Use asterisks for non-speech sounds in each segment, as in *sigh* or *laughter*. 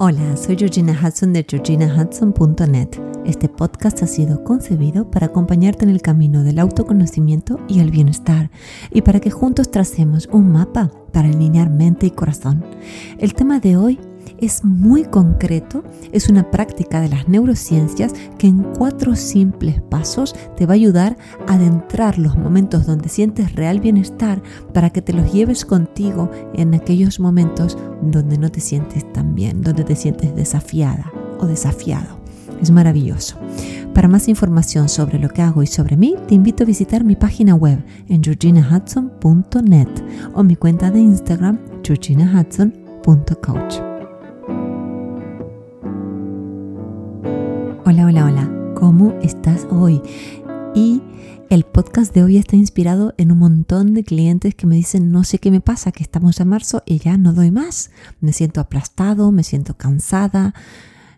Hola, soy Georgina Hudson de georginahudson.net. Este podcast ha sido concebido para acompañarte en el camino del autoconocimiento y el bienestar y para que juntos tracemos un mapa para alinear mente y corazón. El tema de hoy es muy concreto, es una práctica de las neurociencias que en cuatro simples pasos te va a ayudar a adentrar los momentos donde sientes real bienestar para que te los lleves contigo en aquellos momentos donde no te sientes tan bien, donde te sientes desafiada o desafiado. Es maravilloso. Para más información sobre lo que hago y sobre mí, te invito a visitar mi página web en georginahudson.net o mi cuenta de Instagram georginahudson.coach. ¿Cómo estás hoy? Y el podcast de hoy está inspirado en un montón de clientes que me dicen, no sé qué me pasa, que estamos en marzo y ya no doy más. Me siento aplastado, me siento cansada,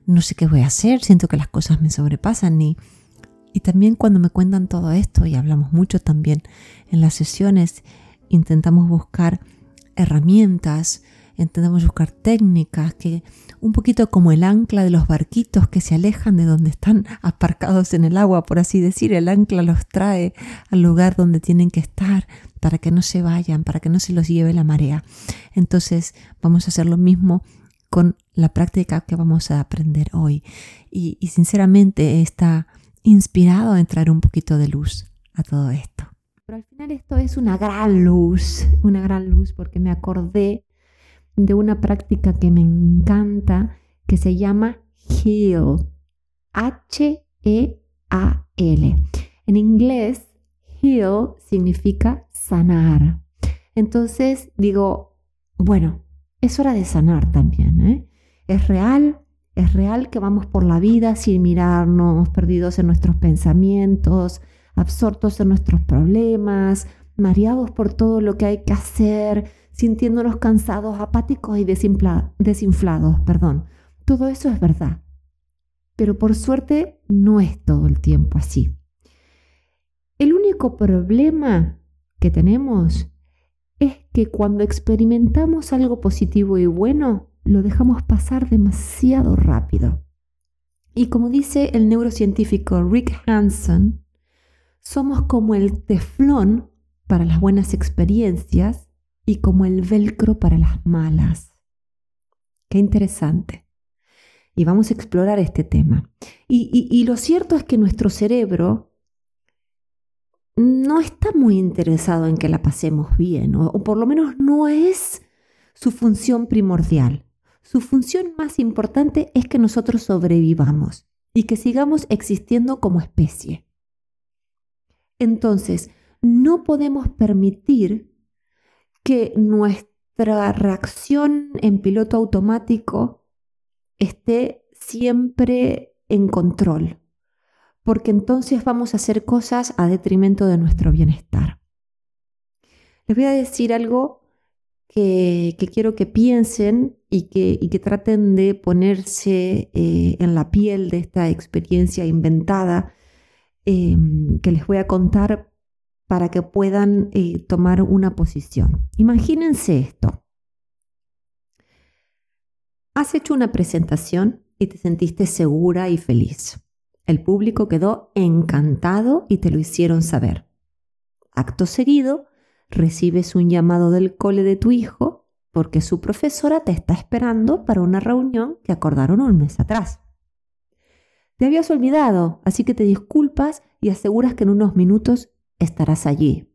no sé qué voy a hacer, siento que las cosas me sobrepasan y, y también cuando me cuentan todo esto, y hablamos mucho también en las sesiones, intentamos buscar herramientas, intentamos buscar técnicas que un poquito como el ancla de los barquitos que se alejan de donde están *laughs* aparcados en el agua, por así decir, el ancla los trae al lugar donde tienen que estar para que no se vayan, para que no se los lleve la marea. Entonces vamos a hacer lo mismo con la práctica que vamos a aprender hoy. Y, y sinceramente está inspirado a entrar un poquito de luz a todo esto. Pero al final esto es una gran luz, una gran luz porque me acordé de una práctica que me encanta que se llama HEAL. H-E-A-L. En inglés, heal significa sanar. Entonces digo, bueno, es hora de sanar también. ¿eh? Es real, es real que vamos por la vida sin mirarnos, perdidos en nuestros pensamientos, absortos en nuestros problemas, mareados por todo lo que hay que hacer, sintiéndonos cansados, apáticos y desinflados. Perdón. Todo eso es verdad. Pero por suerte no es todo el tiempo así. El único problema que tenemos es que cuando experimentamos algo positivo y bueno, lo dejamos pasar demasiado rápido. Y como dice el neurocientífico Rick Hanson, somos como el teflón para las buenas experiencias y como el velcro para las malas. Qué interesante. Y vamos a explorar este tema. Y, lo cierto es que nuestro cerebro no está muy interesado en que la pasemos bien, o, o por lo menos no es su función primordial. Su función más importante es que nosotros sobrevivamos y que sigamos existiendo como especie. Entonces, no podemos permitir que nuestra reacción en piloto automático esté siempre en control, porque entonces vamos a hacer cosas a detrimento de nuestro bienestar. Les voy a decir algo que, quiero que piensen y que, traten de ponerse eh, en la piel de esta experiencia inventada eh, que les voy a contar para que puedan eh, tomar una posición. Imagínense esto. Has hecho una presentación y te sentiste segura y feliz. El público quedó encantado y te lo hicieron saber. Acto seguido, recibes un llamado del cole de tu hijo porque su profesora te está esperando para una reunión que acordaron un mes atrás. Te habías olvidado, así que te disculpas y aseguras que en unos minutos estarás allí.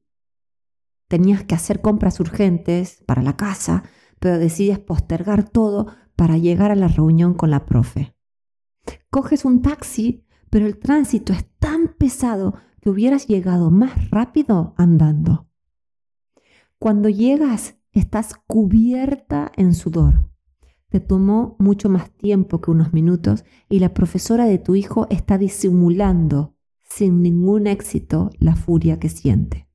Tenías que hacer compras urgentes para la casa, pero decides postergar todo para llegar a la reunión con la profe. Coges un taxi, pero el tránsito es tan pesado que hubieras llegado más rápido andando. Cuando llegas, estás cubierta en sudor. Te tomó mucho más tiempo que unos minutos y la profesora de tu hijo está disimulando sin ningún éxito la furia que siente.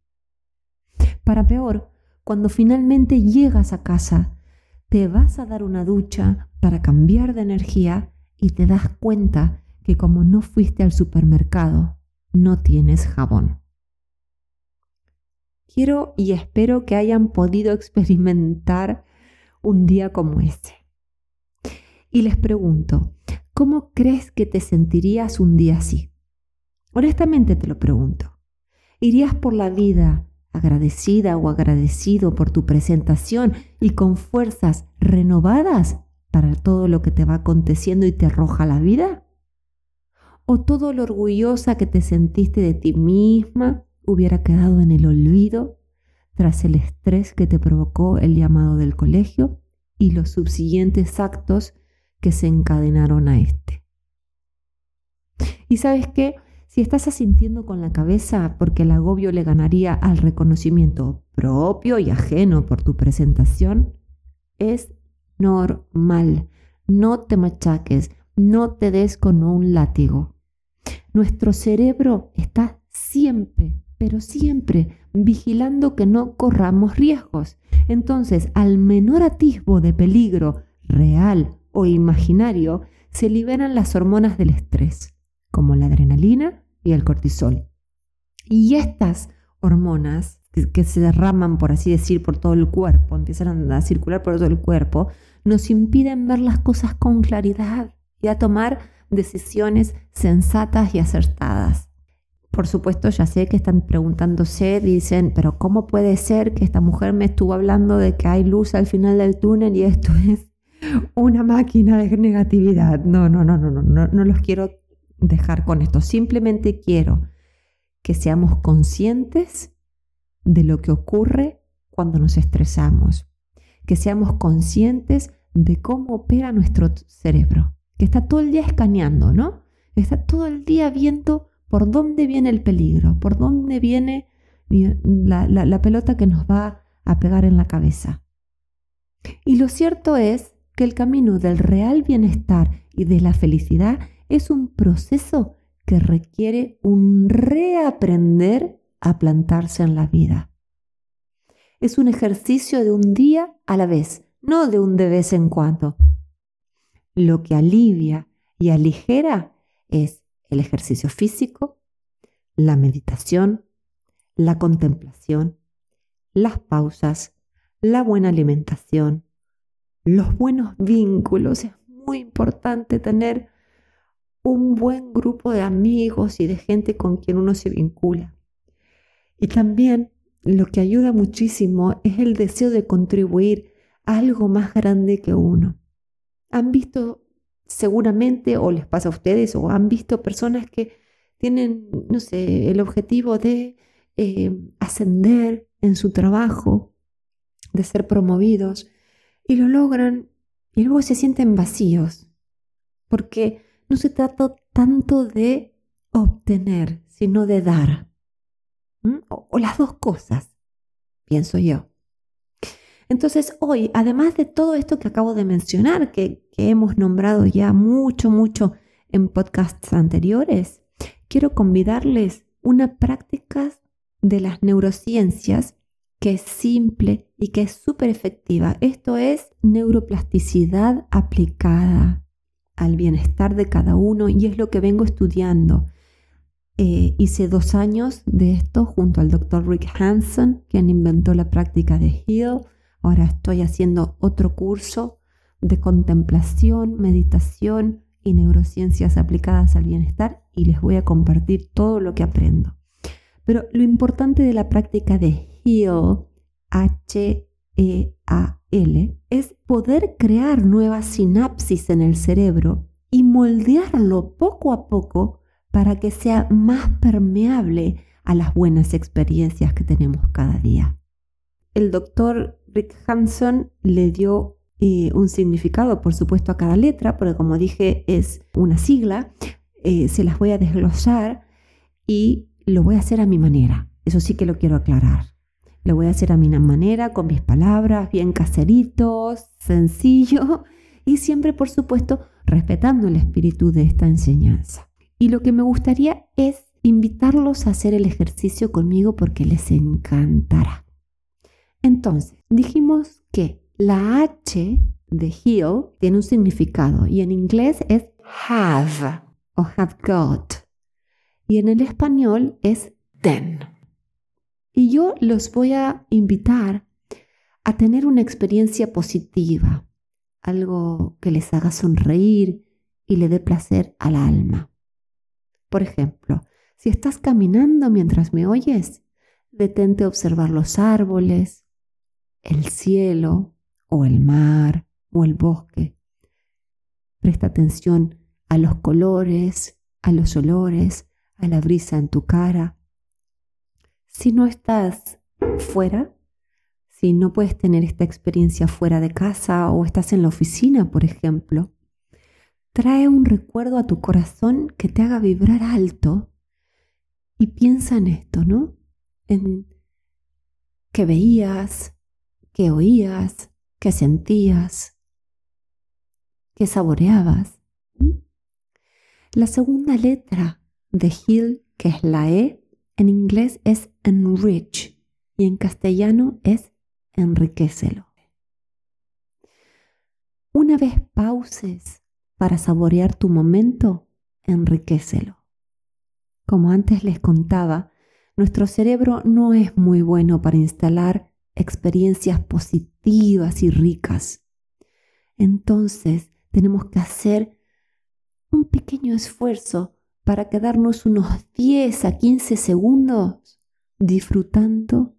Para peor, cuando finalmente llegas a casa, te vas a dar una ducha para cambiar de energía y te das cuenta que como no fuiste al supermercado, no tienes jabón. Quiero y espero que hayan podido experimentar un día como ese. y les pregunto, ¿cómo crees que te sentirías un día así? Honestamente te lo pregunto. ¿Irías por la vida agradecida o agradecido por tu presentación y con fuerzas renovadas para todo lo que te va aconteciendo y te arroja la vida? ¿O todo lo orgullosa que te sentiste de ti misma hubiera quedado en el olvido tras el estrés que te provocó el llamado del colegio y los subsiguientes actos que se encadenaron a este? Y sabes qué? Si estás asintiendo con la cabeza porque el agobio le ganaría al reconocimiento propio y ajeno por tu presentación, es normal. No te machaques, no te des con un látigo. Nuestro cerebro está siempre, pero siempre vigilando que no corramos riesgos. Entonces, al menor atisbo de peligro real o imaginario, se liberan las hormonas del estrés como la adrenalina y el cortisol. Y estas hormonas que, se derraman, por así decir, por todo el cuerpo, empiezan a circular por todo el cuerpo, nos impiden ver las cosas con claridad y a tomar decisiones sensatas y acertadas. Por supuesto, ya sé que están preguntándose, dicen, pero ¿cómo puede ser que esta mujer me estuvo hablando de que hay luz al final del túnel y esto es *laughs* una máquina de negatividad? No, no, no, no, no, no, no los quiero dejar con esto. Simplemente quiero que seamos conscientes de lo que ocurre cuando nos estresamos, que seamos conscientes de cómo opera nuestro cerebro, que está todo el día escaneando, ¿no? Está todo el día viendo por dónde viene el peligro, por dónde viene la, la pelota que nos va a pegar en la cabeza. Y lo cierto es que el camino del real bienestar y de la felicidad es un proceso que requiere un reaprender a plantarse en la vida. Es un ejercicio de un día a la vez, no de un de vez en cuando. Lo que alivia y aligera es el ejercicio físico, la meditación, la contemplación, las pausas, la buena alimentación, los buenos vínculos. Es muy importante tener un buen grupo de amigos y de gente con quien uno se vincula. Y también lo que ayuda muchísimo es el deseo de contribuir a algo más grande que uno. Han visto seguramente, o les pasa a ustedes, o han visto personas que tienen, no sé, el objetivo de eh, ascender en su trabajo, de ser promovidos, y lo logran y luego se sienten vacíos, porque no se trata tanto de obtener, sino de dar. O, las dos cosas, pienso yo. Entonces hoy, además de todo esto que acabo de mencionar, que, que hemos nombrado ya mucho, mucho en podcasts anteriores, quiero convidarles una práctica de las neurociencias que es simple y que es súper efectiva. Esto es neuroplasticidad aplicada al bienestar de cada uno y es lo que vengo estudiando. Eh, hice dos años de esto junto al doctor Rick Hansen, quien inventó la práctica de Heal. Ahora estoy haciendo otro curso de contemplación, meditación y neurociencias aplicadas al bienestar y les voy a compartir todo lo que aprendo. Pero lo importante de la práctica de Heal, H-E-A-L, es poder crear nuevas sinapsis en el cerebro y moldearlo poco a poco para que sea más permeable a las buenas experiencias que tenemos cada día. El doctor Rick Hanson le dio eh, un significado, por supuesto, a cada letra, porque como dije es una sigla, eh, se las voy a desglosar y lo voy a hacer a mi manera. Eso sí que lo quiero aclarar. Lo voy a hacer a mi manera, con mis palabras, bien caseritos, sencillo y siempre, por supuesto, respetando el espíritu de esta enseñanza. Y lo que me gustaría es invitarlos a hacer el ejercicio conmigo porque les encantará. Entonces, dijimos que la H de heal tiene un significado y en inglés es have o have got y en el español es then. Y yo los voy a invitar a tener una experiencia positiva, algo que les haga sonreír y le dé placer al alma. Por ejemplo, si estás caminando mientras me oyes, detente a observar los árboles, el cielo o el mar o el bosque. Presta atención a los colores, a los olores, a la brisa en tu cara. Si no estás fuera, si no puedes tener esta experiencia fuera de casa o estás en la oficina, por ejemplo, trae un recuerdo a tu corazón que te haga vibrar alto y piensa en esto, ¿no? En qué veías, qué oías, qué sentías, qué saboreabas. La segunda letra de Hill, que es la E, en inglés es enrich y en castellano es enriquecelo. Una vez pauses para saborear tu momento, enriquecelo. Como antes les contaba, nuestro cerebro no es muy bueno para instalar experiencias positivas y ricas. Entonces tenemos que hacer un pequeño esfuerzo para quedarnos unos 10 a 15 segundos disfrutando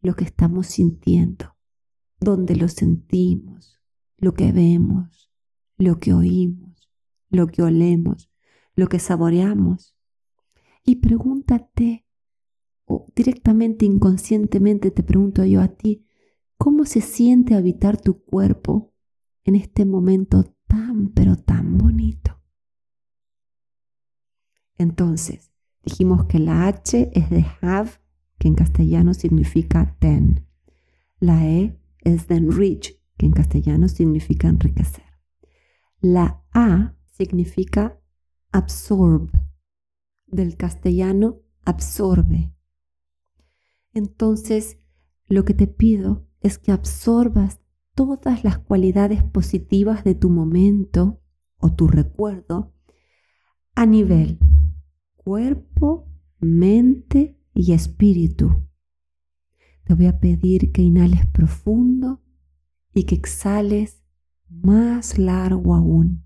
lo que estamos sintiendo, donde lo sentimos, lo que vemos, lo que oímos, lo que olemos, lo que saboreamos. Y pregúntate, o directamente, inconscientemente te pregunto yo a ti, ¿cómo se siente habitar tu cuerpo en este momento tan, pero tan bonito? Entonces, dijimos que la H es de have que en castellano significa ten. La E es de enrich, que en castellano significa enriquecer. La A significa absorb, del castellano absorbe. Entonces, lo que te pido es que absorbas todas las cualidades positivas de tu momento o tu recuerdo a nivel cuerpo, mente y espíritu. Te voy a pedir que inhales profundo y que exhales más largo aún.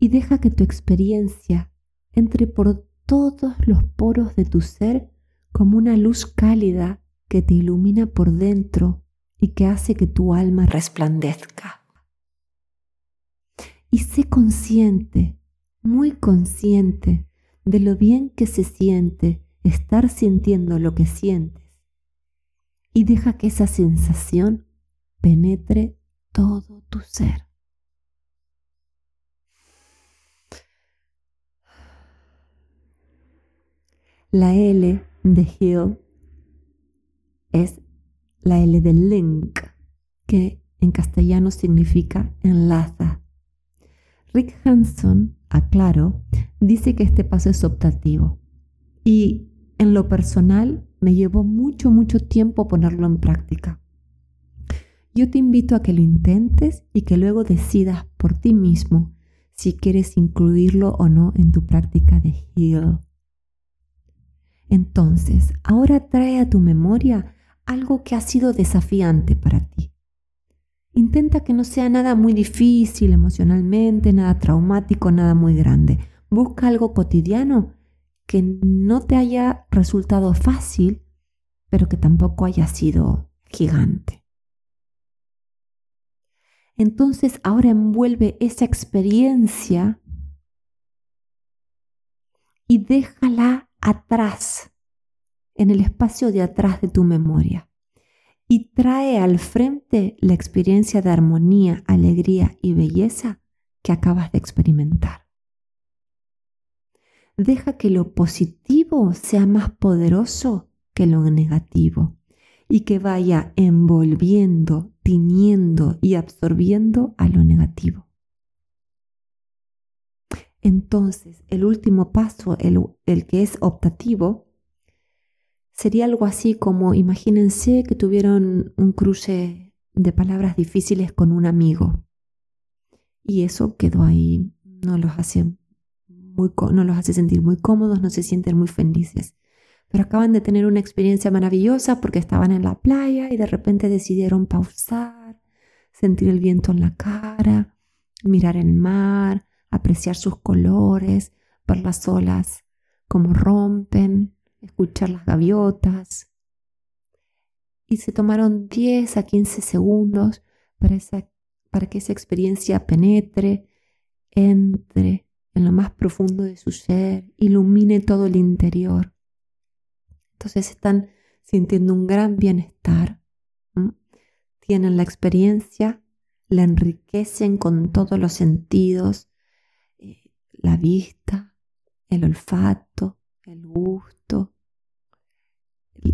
Y deja que tu experiencia entre por todos los poros de tu ser como una luz cálida que te ilumina por dentro y que hace que tu alma resplandezca. Y sé consciente muy consciente de lo bien que se siente estar sintiendo lo que sientes y deja que esa sensación penetre todo tu ser. La L de Hill es la L de link, que en castellano significa enlaza. Rick Hanson aclaro, dice que este paso es optativo. Y en lo personal me llevó mucho, mucho tiempo ponerlo en práctica. Yo te invito a que lo intentes y que luego decidas por ti mismo si quieres incluirlo o no en tu práctica de Heal. Entonces, ahora trae a tu memoria algo que ha sido desafiante para ti. Intenta que no sea nada muy difícil emocionalmente, nada traumático, nada muy grande. Busca algo cotidiano que no te haya resultado fácil, pero que tampoco haya sido gigante. Entonces ahora envuelve esa experiencia y déjala atrás, en el espacio de atrás de tu memoria y trae al frente la experiencia de armonía, alegría y belleza que acabas de experimentar. Deja que lo positivo sea más poderoso que lo negativo y que vaya envolviendo, tiñendo y absorbiendo a lo negativo. Entonces, el último paso, el, el que es optativo, Sería algo así como, imagínense que tuvieron un cruce de palabras difíciles con un amigo y eso quedó ahí, no los hace, muy, no los hace sentir muy cómodos, no se sienten muy felices. pero acaban de tener una experiencia maravillosa porque estaban en la playa y de repente decidieron pausar, sentir el viento en la cara, mirar el mar, apreciar sus colores, ver las olas como rompen, escuchar las gaviotas. Y se tomaron 10 a 15 segundos para, para que esa experiencia penetre, entre en lo más profundo de su ser, ilumine todo el interior. Entonces están sintiendo un gran bienestar, tienen la experiencia, la enriquecen con todos los sentidos, eh, la vista, el olfato, el gusto,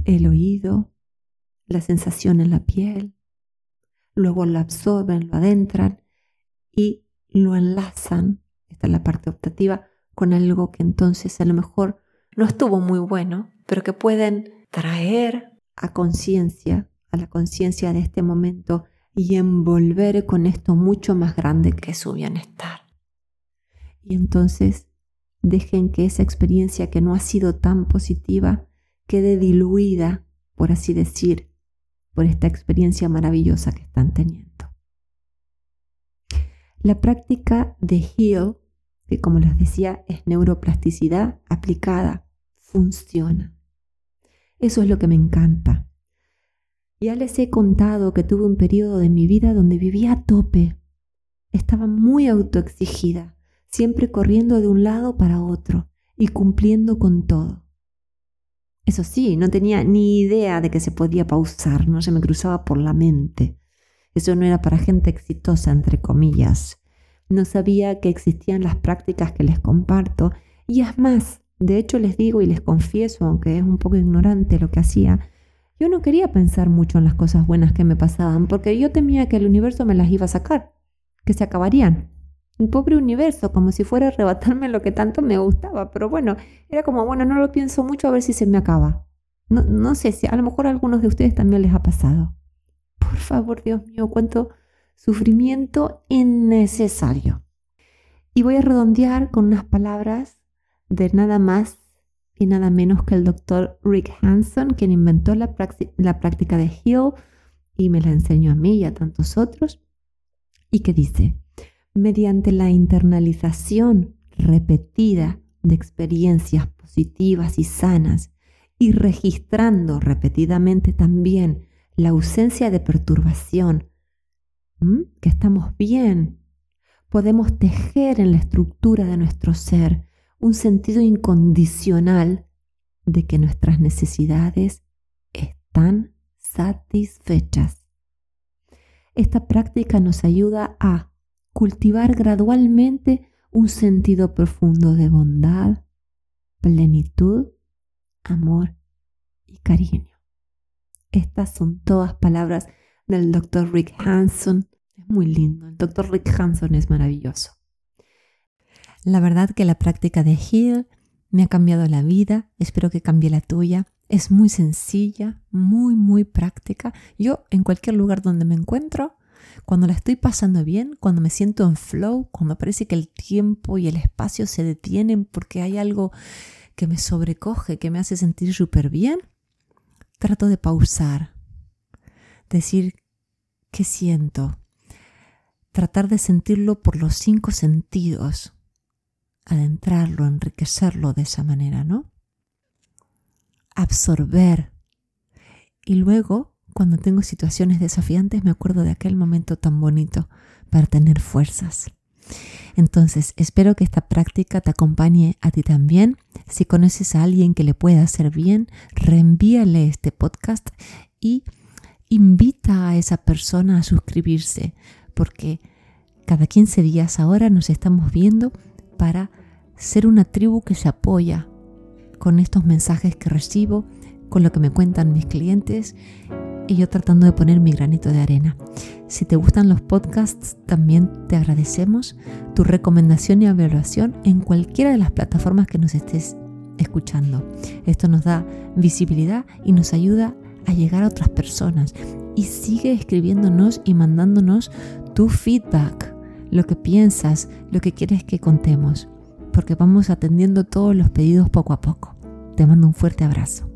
el oído, la sensación en la piel, luego lo absorben, lo adentran y lo enlazan, esta es la parte optativa, con algo que entonces a lo mejor no estuvo muy bueno, pero que pueden traer a conciencia, a la conciencia de este momento y envolver con esto mucho más grande que su bienestar. Y entonces dejen que esa experiencia que no ha sido tan positiva quede diluida, por así decir, por esta experiencia maravillosa que están teniendo. La práctica de HEAL, que como les decía es neuroplasticidad aplicada, funciona. Eso es lo que me encanta. Ya les he contado que tuve un periodo de mi vida donde vivía a tope. Estaba muy autoexigida, siempre corriendo de un lado para otro y cumpliendo con todo. Eso sí, no tenía ni idea de que se podía pausar, no se me cruzaba por la mente. Eso no era para gente exitosa, entre comillas. No sabía que existían las prácticas que les comparto y es más, de hecho les digo y les confieso, aunque es un poco ignorante lo que hacía, yo no quería pensar mucho en las cosas buenas que me pasaban porque yo temía que el universo me las iba a sacar, que se acabarían. Un pobre universo, como si fuera a arrebatarme lo que tanto me gustaba, pero bueno, era como, bueno, no lo pienso mucho a ver si se me acaba. No, no sé si a lo mejor a algunos de ustedes también les ha pasado. Por favor, Dios mío, cuánto sufrimiento innecesario. Y voy a redondear con unas palabras de nada más y nada menos que el doctor Rick Hanson, quien inventó la, la práctica de Hill y me la enseñó a mí y a tantos otros, y que dice, mediante la internalización repetida de experiencias positivas y sanas y registrando repetidamente también la ausencia de perturbación, que estamos bien, podemos tejer en la estructura de nuestro ser un sentido incondicional de que nuestras necesidades están satisfechas. Esta práctica nos ayuda a cultivar gradualmente un sentido profundo de bondad, plenitud, amor y cariño. Estas son todas palabras del Dr. Rick Hanson. Es muy lindo. El Dr. Rick Hanson es maravilloso. La verdad que la práctica de Heal me ha cambiado la vida. Espero que cambie la tuya. Es muy sencilla, muy, muy práctica. Yo en cualquier lugar donde me encuentro, cuando la estoy pasando bien, cuando me siento en flow, cuando parece que el tiempo y el espacio se detienen porque hay algo que me sobrecoge, que me hace sentir súper bien, trato de pausar, decir qué siento, tratar de sentirlo por los cinco sentidos, adentrarlo, enriquecerlo de esa manera, ¿no? Absorber. Y luego, cuando tengo situaciones desafiantes, me acuerdo de aquel momento tan bonito para tener fuerzas. Entonces, espero que esta práctica te acompañe a ti también. Si conoces a alguien que le pueda hacer bien, reenvíale este podcast y invita a esa persona a suscribirse, porque cada 15 días ahora nos estamos viendo para ser una tribu que se apoya con estos mensajes que recibo, con lo que me cuentan mis clientes y yo tratando de poner mi granito de arena. Si te gustan los podcasts, también te agradecemos tu recomendación y evaluación en cualquiera de las plataformas que nos estés escuchando. Esto nos da visibilidad y nos ayuda a llegar a otras personas. Y sigue escribiéndonos y mandándonos tu feedback, lo que piensas, lo que quieres que contemos, porque vamos atendiendo todos los pedidos poco a poco. Te mando un fuerte abrazo.